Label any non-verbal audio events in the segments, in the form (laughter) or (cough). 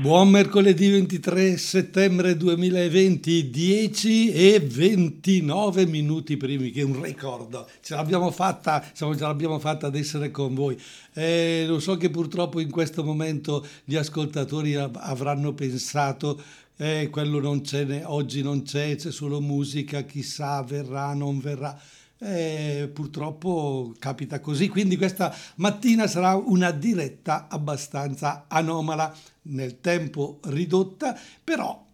Buon mercoledì 23 settembre 2020, 10 e 29 minuti primi, che è un ricordo. Ce l'abbiamo fatta, insomma, ce l'abbiamo fatta ad essere con voi. Eh, lo so che purtroppo in questo momento gli ascoltatori avranno pensato eh, quello non c'è, oggi non c'è, c'è solo musica, chissà verrà, non verrà. Eh, purtroppo capita così, quindi questa mattina sarà una diretta abbastanza anomala, nel tempo ridotta, però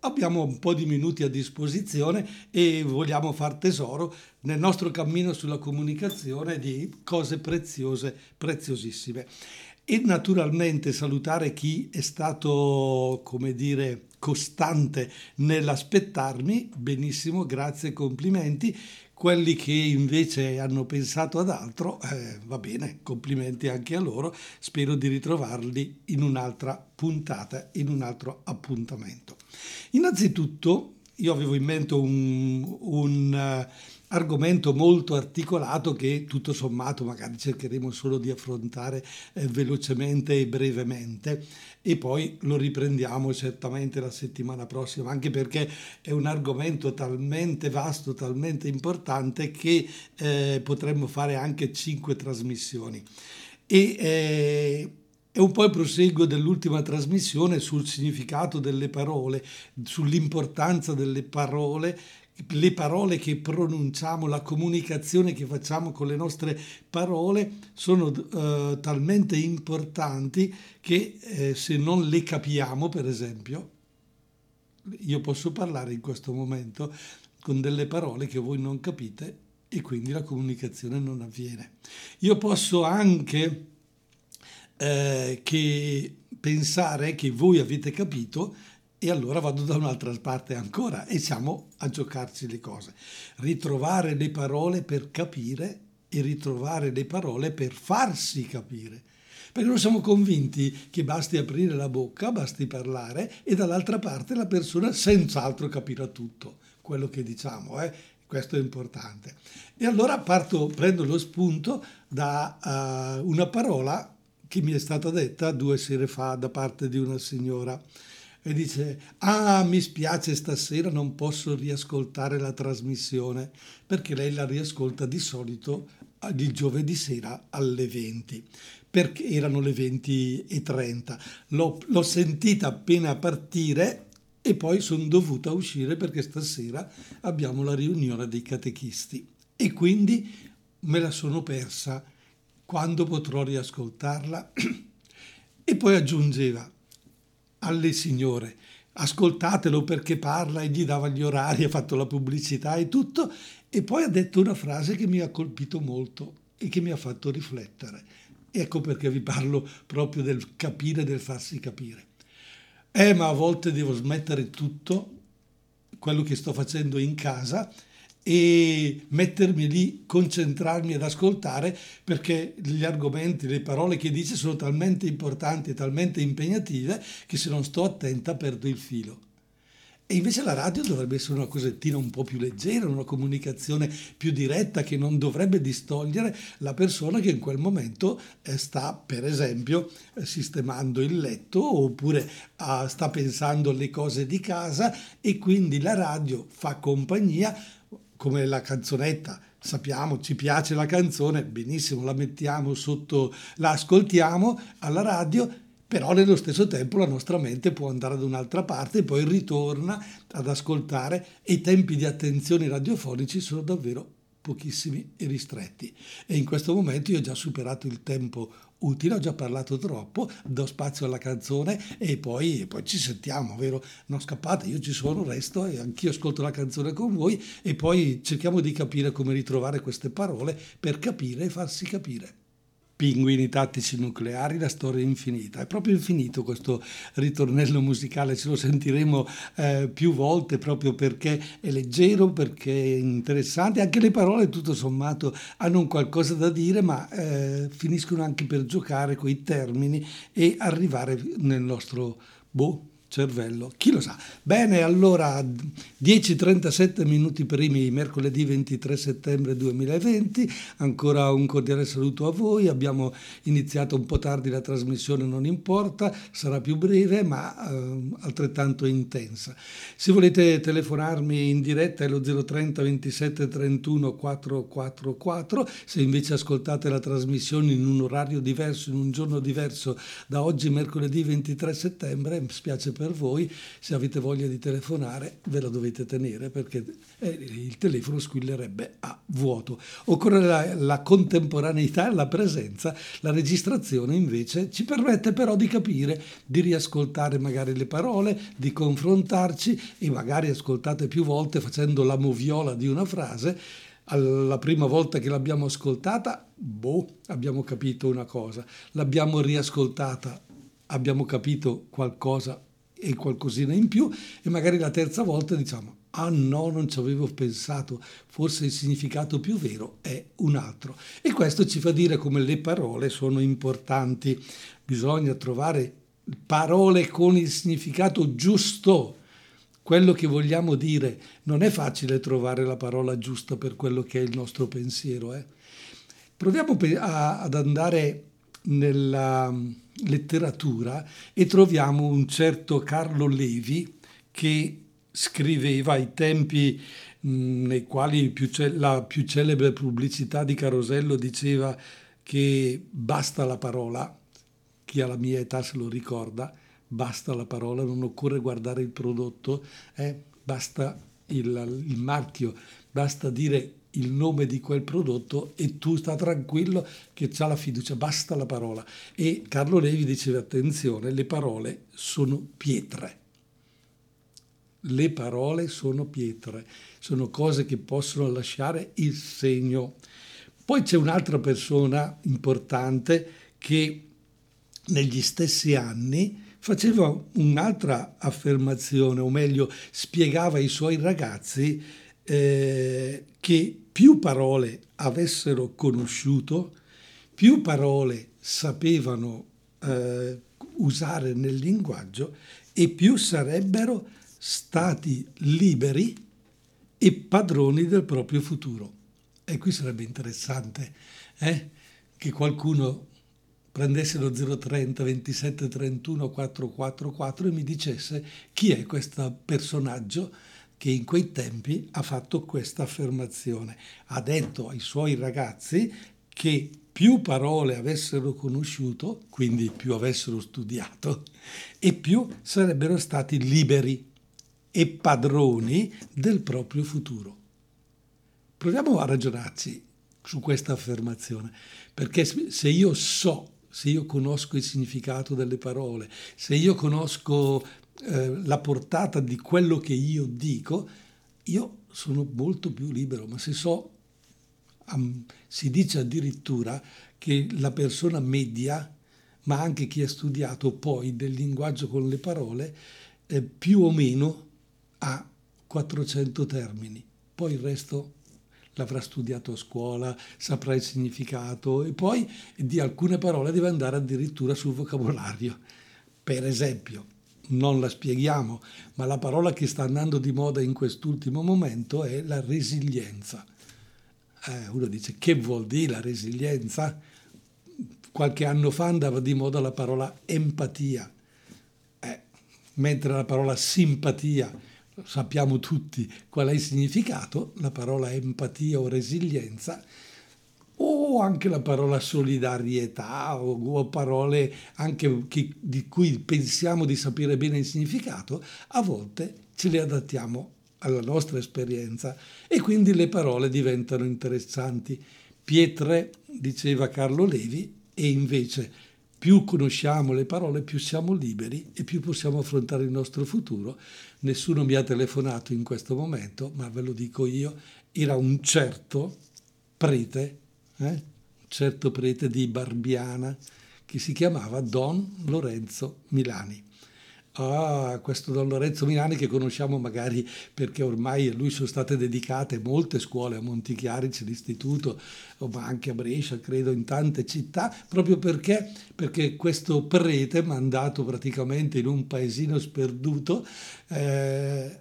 abbiamo un po' di minuti a disposizione e vogliamo far tesoro nel nostro cammino sulla comunicazione di cose preziose, preziosissime. E naturalmente salutare chi è stato, come dire, costante nell'aspettarmi, benissimo, grazie, complimenti. Quelli che invece hanno pensato ad altro, eh, va bene, complimenti anche a loro, spero di ritrovarli in un'altra puntata, in un altro appuntamento. Innanzitutto, io avevo in mente un, un uh, argomento molto articolato che tutto sommato magari cercheremo solo di affrontare eh, velocemente e brevemente e poi lo riprendiamo certamente la settimana prossima, anche perché è un argomento talmente vasto, talmente importante che eh, potremmo fare anche cinque trasmissioni. E, eh, è un po' il proseguo dell'ultima trasmissione sul significato delle parole, sull'importanza delle parole le parole che pronunciamo, la comunicazione che facciamo con le nostre parole sono uh, talmente importanti che eh, se non le capiamo, per esempio, io posso parlare in questo momento con delle parole che voi non capite e quindi la comunicazione non avviene. Io posso anche eh, che pensare che voi avete capito e allora vado da un'altra parte ancora e siamo a giocarci le cose. Ritrovare le parole per capire e ritrovare le parole per farsi capire. Perché noi siamo convinti che basti aprire la bocca, basti parlare e dall'altra parte la persona senz'altro capirà tutto quello che diciamo. Eh? Questo è importante. E allora parto, prendo lo spunto da uh, una parola che mi è stata detta due sere fa da parte di una signora e dice ah mi spiace stasera non posso riascoltare la trasmissione perché lei la riascolta di solito il giovedì sera alle 20 perché erano le 20 e 30 l'ho, l'ho sentita appena partire e poi sono dovuta uscire perché stasera abbiamo la riunione dei catechisti e quindi me la sono persa. Quando potrò riascoltarla? (clears throat) E poi aggiungeva alle signore ascoltatelo perché parla e gli dava gli orari, ha fatto la pubblicità e tutto, e poi ha detto una frase che mi ha colpito molto e che mi ha fatto riflettere. Ecco perché vi parlo proprio del capire, del farsi capire. Eh, ma a volte devo smettere tutto quello che sto facendo in casa e mettermi lì, concentrarmi ad ascoltare perché gli argomenti, le parole che dice sono talmente importanti e talmente impegnative che se non sto attenta perdo il filo. E invece la radio dovrebbe essere una cosettina un po' più leggera, una comunicazione più diretta che non dovrebbe distogliere la persona che in quel momento eh, sta, per esempio, eh, sistemando il letto oppure ah, sta pensando alle cose di casa e quindi la radio fa compagnia come la canzonetta, sappiamo, ci piace la canzone, benissimo, la mettiamo sotto, la ascoltiamo alla radio, però nello stesso tempo la nostra mente può andare da un'altra parte e poi ritorna ad ascoltare e i tempi di attenzione radiofonici sono davvero pochissimi e ristretti. E in questo momento io ho già superato il tempo utile, ho già parlato troppo, do spazio alla canzone e poi, e poi ci sentiamo, vero? Non scappate, io ci sono, resto e anch'io ascolto la canzone con voi e poi cerchiamo di capire come ritrovare queste parole per capire e farsi capire. Pinguini tattici nucleari, la storia infinita. È proprio infinito questo ritornello musicale, ce lo sentiremo eh, più volte proprio perché è leggero, perché è interessante. Anche le parole, tutto sommato, hanno qualcosa da dire, ma eh, finiscono anche per giocare con i termini e arrivare nel nostro boh, cervello, chi lo sa. Bene, allora 10.37 minuti primi, mercoledì 23 settembre 2020, ancora un cordiale saluto a voi, abbiamo iniziato un po' tardi la trasmissione, non importa, sarà più breve ma eh, altrettanto intensa. Se volete telefonarmi in diretta è lo 030 27 31 444, se invece ascoltate la trasmissione in un orario diverso, in un giorno diverso da oggi mercoledì 23 settembre, mi spiace per per voi, se avete voglia di telefonare ve la dovete tenere perché eh, il telefono squillerebbe a vuoto. Occorre la, la contemporaneità e la presenza, la registrazione invece ci permette però di capire, di riascoltare magari le parole, di confrontarci e magari ascoltate più volte facendo la moviola di una frase alla prima volta che l'abbiamo ascoltata, boh, abbiamo capito una cosa, l'abbiamo riascoltata, abbiamo capito qualcosa e qualcosina in più e magari la terza volta diciamo ah no, non ci avevo pensato, forse il significato più vero è un altro. E questo ci fa dire come le parole sono importanti, bisogna trovare parole con il significato giusto, quello che vogliamo dire. Non è facile trovare la parola giusta per quello che è il nostro pensiero. Eh? Proviamo ad andare nella letteratura e troviamo un certo Carlo Levi che scriveva ai tempi mh, nei quali più ce- la più celebre pubblicità di Carosello diceva che basta la parola, chi ha la mia età se lo ricorda, basta la parola, non occorre guardare il prodotto, eh, basta il, il marchio, basta dire il nome di quel prodotto e tu sta tranquillo che c'ha la fiducia, basta la parola. E Carlo Levi diceva attenzione, le parole sono pietre. Le parole sono pietre, sono cose che possono lasciare il segno. Poi c'è un'altra persona importante che negli stessi anni faceva un'altra affermazione, o meglio spiegava ai suoi ragazzi eh, che più parole avessero conosciuto, più parole sapevano eh, usare nel linguaggio e più sarebbero stati liberi e padroni del proprio futuro. E qui sarebbe interessante eh, che qualcuno prendesse lo 030 27 31 444 e mi dicesse chi è questo personaggio che in quei tempi ha fatto questa affermazione. Ha detto ai suoi ragazzi che più parole avessero conosciuto, quindi più avessero studiato, e più sarebbero stati liberi e padroni del proprio futuro. Proviamo a ragionarci su questa affermazione, perché se io so, se io conosco il significato delle parole, se io conosco eh, la portata di quello che io dico, io sono molto più libero, ma se so, um, si dice addirittura che la persona media, ma anche chi ha studiato poi del linguaggio con le parole, eh, più o meno ha 400 termini, poi il resto l'avrà studiato a scuola, saprà il significato e poi di alcune parole deve andare addirittura sul vocabolario. Per esempio, non la spieghiamo, ma la parola che sta andando di moda in quest'ultimo momento è la resilienza. Eh, uno dice che vuol dire la resilienza? Qualche anno fa andava di moda la parola empatia, eh, mentre la parola simpatia, sappiamo tutti qual è il significato, la parola empatia o resilienza o anche la parola solidarietà o, o parole anche che, di cui pensiamo di sapere bene il significato, a volte ce le adattiamo alla nostra esperienza e quindi le parole diventano interessanti. Pietre, diceva Carlo Levi, e invece più conosciamo le parole, più siamo liberi e più possiamo affrontare il nostro futuro. Nessuno mi ha telefonato in questo momento, ma ve lo dico io, era un certo prete eh? un certo prete di Barbiana che si chiamava Don Lorenzo Milani. a questo Don Lorenzo Milani che conosciamo magari perché ormai a lui sono state dedicate molte scuole a Montichiari, c'è l'istituto, ma anche a Brescia, credo, in tante città, proprio perché, perché questo prete mandato praticamente in un paesino sperduto, eh,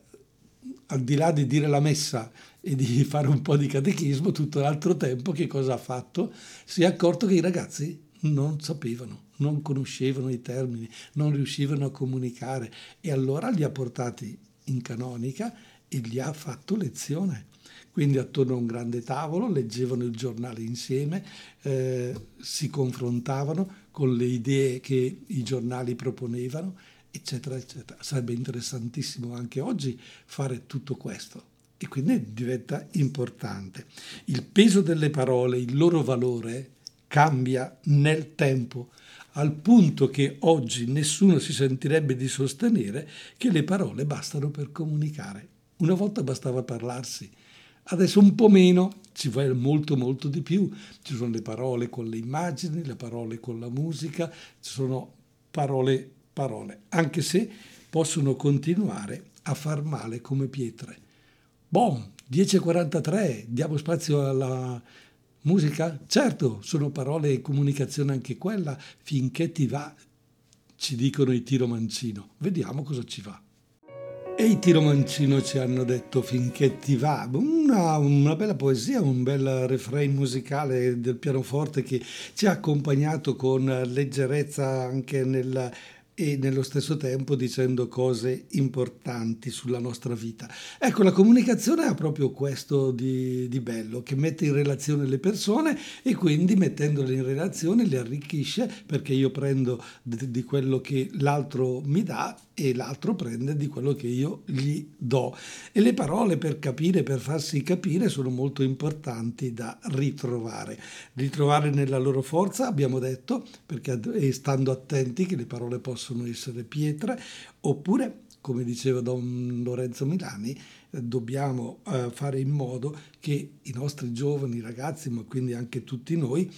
al di là di dire la messa e di (laughs) fare un po' di catechismo, tutto l'altro tempo che cosa ha fatto? Si è accorto che i ragazzi non sapevano non conoscevano i termini, non riuscivano a comunicare e allora li ha portati in canonica e gli ha fatto lezione. Quindi attorno a un grande tavolo leggevano il giornale insieme, eh, si confrontavano con le idee che i giornali proponevano, eccetera, eccetera. Sarebbe interessantissimo anche oggi fare tutto questo e quindi diventa importante. Il peso delle parole, il loro valore cambia nel tempo al punto che oggi nessuno si sentirebbe di sostenere che le parole bastano per comunicare. Una volta bastava parlarsi, adesso un po' meno, ci vuole molto molto di più. Ci sono le parole con le immagini, le parole con la musica, ci sono parole, parole, anche se possono continuare a far male come pietre. Boh, 10.43, diamo spazio alla Musica? Certo, sono parole e comunicazione anche quella, finché ti va, ci dicono i Tiro Mancino. Vediamo cosa ci va. E i Tiro Mancino ci hanno detto finché ti va, una, una, bella poesia, un bel refrain musicale del pianoforte che ci ha accompagnato con leggerezza anche nel e nello stesso tempo dicendo cose importanti sulla nostra vita. Ecco, la comunicazione ha proprio questo di, di, bello, che mette in relazione le persone e quindi mettendole in relazione le arricchisce perché io prendo di, di quello che l'altro mi dà e l'altro prende di quello che io gli do. E le parole per capire, per farsi capire, sono molto importanti da ritrovare. Ritrovare nella loro forza, abbiamo detto, perché stando attenti che le parole possono essere pietre, oppure, come diceva Don Lorenzo Milani, dobbiamo eh, fare in modo che i nostri giovani ragazzi, ma quindi anche tutti noi,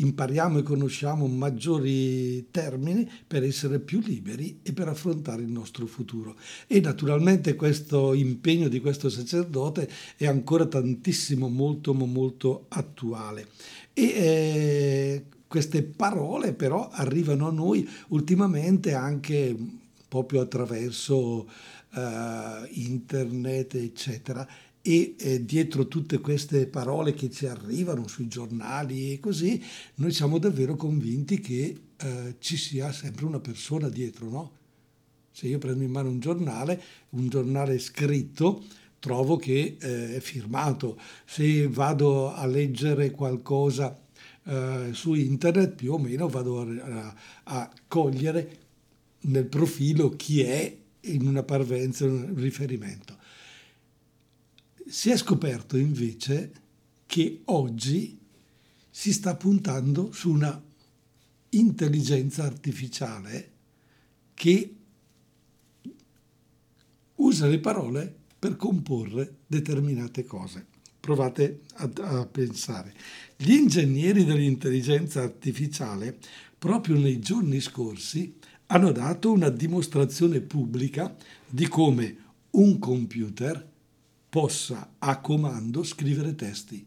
impariamo e conosciamo maggiori termini per essere più liberi e per affrontare il nostro futuro. E naturalmente questo impegno di questo sacerdote è ancora tantissimo, molto, molto attuale. E eh, queste parole però arrivano a noi ultimamente anche proprio attraverso eh, internet, eccetera e eh, dietro tutte queste parole che ci arrivano sui giornali e così, noi siamo davvero convinti che eh, ci sia sempre una persona dietro, no? Se io prendo in mano un giornale, un giornale scritto, trovo che eh, è firmato. Se vado a leggere qualcosa eh, su internet, più o meno vado a, a cogliere nel profilo chi è in una parvenza, un riferimento. Si è scoperto invece che oggi si sta puntando su una intelligenza artificiale che usa le parole per comporre determinate cose. Provate a, a, pensare. Gli ingegneri dell'intelligenza artificiale, proprio nei giorni scorsi, hanno dato una dimostrazione pubblica di come un computer possa a comando scrivere testi,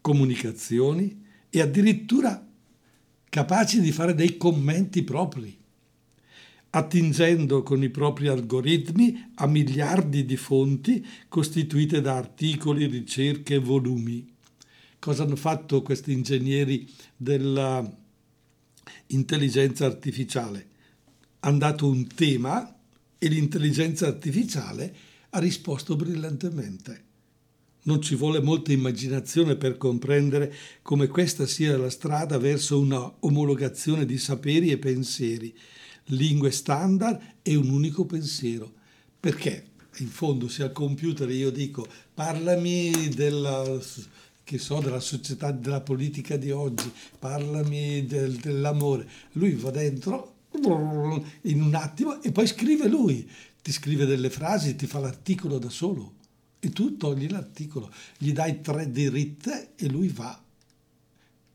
comunicazioni e addirittura capaci di fare dei commenti propri, attingendo con i propri algoritmi a miliardi di fonti costituite da articoli, ricerche e volumi. Cosa hanno fatto questi ingegneri dell'intelligenza artificiale? Hanno dato un tema e l'intelligenza artificiale ha risposto brillantemente. Non ci vuole molta immaginazione per comprendere come questa sia la strada verso una omologazione di saperi e pensieri, lingue standard e un unico pensiero. Perché in fondo se al computer io dico parlami della, so, della società, della politica di oggi, parlami del, dell'amore, lui va dentro in un attimo e poi scrive lui ti scrive delle frasi, ti fa l'articolo da solo e tu togli l'articolo, gli dai tre diritte e lui va.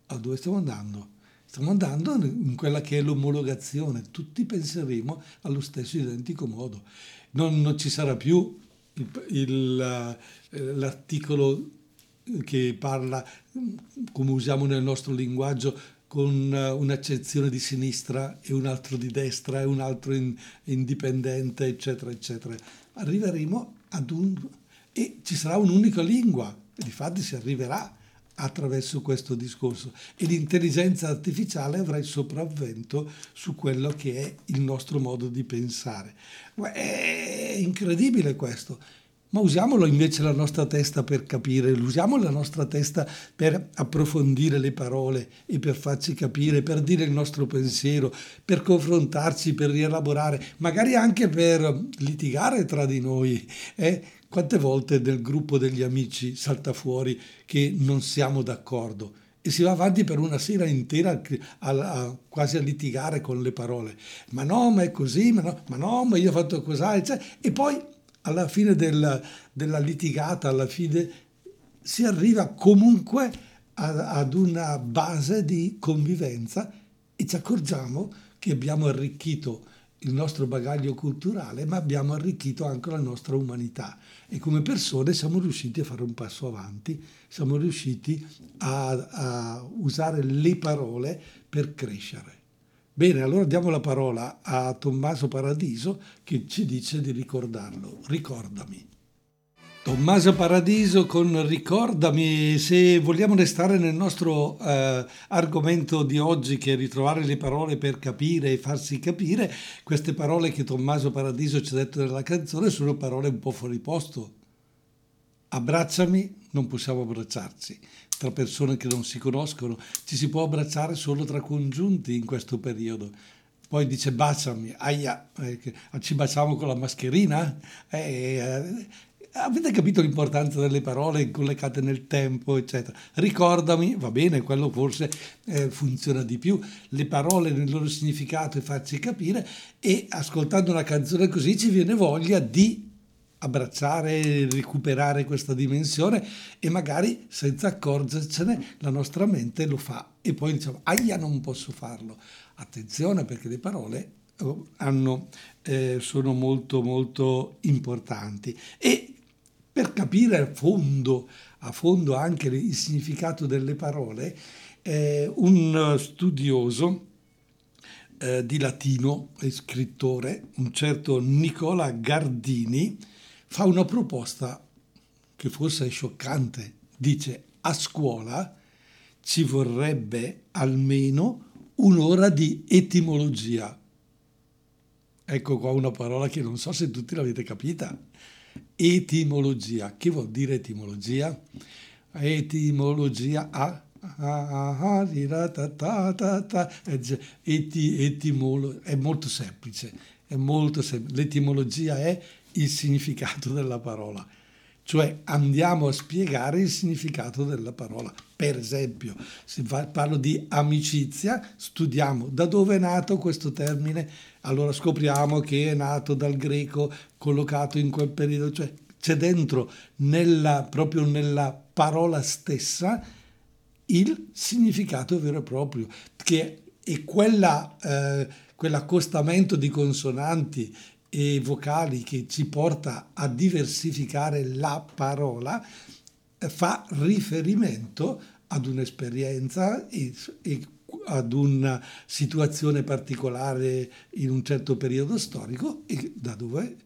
A dove stiamo andando? stiamo andando in quella che è l'omologazione, tutti penseremo allo stesso identico modo. Non, non ci sarà più il, il, eh, l'articolo che parla, come usiamo nel nostro linguaggio, con eh, un'accezione di sinistra e un altro di destra e un altro in, indipendente, eccetera, eccetera. Arriveremo ad un... e ci sarà un'unica lingua, difatti si arriverà attraverso questo discorso e l'intelligenza artificiale avrà il sopravvento su quello che è il nostro modo di pensare. È incredibile questo ma usiamolo invece la nostra testa per capire, usiamo la nostra testa per approfondire le parole e per farci capire, per dire il nostro pensiero, per confrontarci, per rielaborare, magari anche per litigare tra di noi. Eh? Quante volte nel gruppo degli amici salta fuori che non siamo d'accordo? e si va avanti per una sera intera a, a, quasi a litigare con le parole. Ma no, ma è così, ma no, ma, no, ma io ho fatto così, eccetera. E poi alla fine del, della litigata, alla fine si arriva comunque a, ad una base di convivenza e ci accorgiamo che abbiamo arricchito il nostro bagaglio culturale, ma abbiamo arricchito anche la nostra umanità e come persone siamo riusciti a fare un passo avanti, siamo riusciti a, a usare le parole per crescere. Bene, allora diamo la parola a Tommaso Paradiso che ci dice di ricordarlo. Ricordami. Tommaso Paradiso con Ricordami, se vogliamo restare nel nostro eh, argomento di oggi che è ritrovare le parole per capire e farsi capire, queste parole che Tommaso Paradiso ci ha detto nella canzone sono parole un po' fuori posto. Abbracciami, non possiamo abbracciarci tra persone che non si conoscono, ci si può abbracciare solo tra congiunti in questo periodo. Poi dice baciami, aia, eh, ci baciamo con la mascherina? Eh, eh, avete capito l'importanza delle parole collegate nel tempo, eccetera. Ricordami, va bene, quello forse eh, funziona di più, le parole nel loro significato e farci capire e ascoltando una canzone così ci viene voglia di abbracciare, recuperare questa dimensione e magari senza accorgercene la nostra mente lo fa e poi diciamo, aia non posso farlo. Attenzione perché le parole oh, hanno, eh, sono molto molto importanti e per capire a fondo, a fondo anche il significato delle parole, eh, un studioso eh, di latino e scrittore, un certo Nicola Gardini, fa una proposta che forse è scioccante. Dice a scuola ci vorrebbe almeno un'ora di etimologia. Ecco qua una parola che non so se tutti l'avete capita. Etimologia. Che vuol dire etimologia? Etimologia a eti, etimolo, è molto semplice, è molto semplice. L'etimologia è il significato della parola, cioè andiamo a spiegare il significato della parola. Per esempio, se parlo di amicizia, studiamo da dove è nato questo termine, allora scopriamo che è nato dal greco collocato in quel periodo, cioè c'è dentro nella, proprio nella parola stessa il significato vero e proprio, che è quella, eh, quell'accostamento di consonanti e vocali che ci porta a diversificare la parola eh, fa riferimento ad un'esperienza e, e ad una situazione particolare in un certo periodo storico e da dove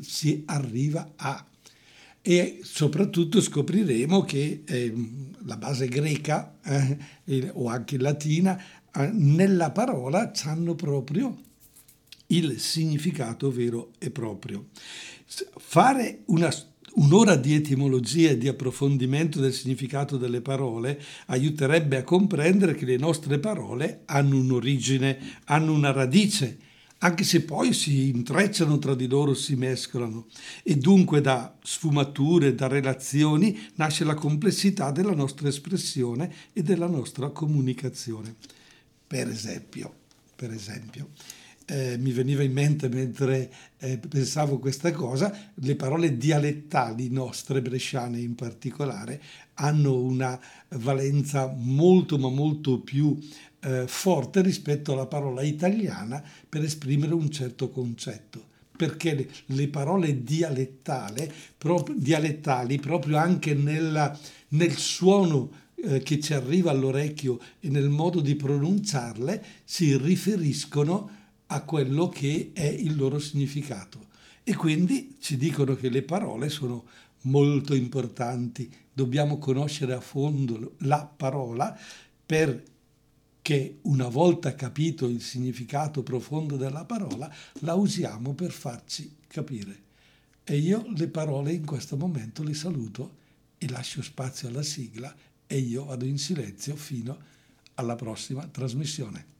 si arriva a. E soprattutto scopriremo che eh, la base greca eh, o anche latina eh, nella parola hanno proprio il significato vero e proprio. Fare una Un'ora di etimologia e di approfondimento del significato delle parole aiuterebbe a comprendere che le nostre parole hanno un'origine, hanno una radice, anche se poi si intrecciano tra di loro, si mescolano. E dunque da sfumature, da relazioni, nasce la complessità della nostra espressione e della nostra comunicazione. Per esempio, per esempio eh, mi veniva in mente mentre eh, pensavo questa cosa, le parole dialettali nostre, bresciane in particolare, hanno una valenza molto ma molto più eh, forte rispetto alla parola italiana per esprimere un certo concetto. Perché le, le parole dialettali, proprio, dialettali, proprio anche nella, nel suono eh, che ci arriva all'orecchio e nel modo di pronunciarle, si riferiscono a quello che è il loro significato. E quindi ci dicono che le parole sono molto importanti, dobbiamo conoscere a fondo la parola per che una volta capito il significato profondo della parola, la usiamo per farci capire. E io le parole in questo momento le saluto e lascio spazio alla sigla e io vado in silenzio fino alla prossima trasmissione.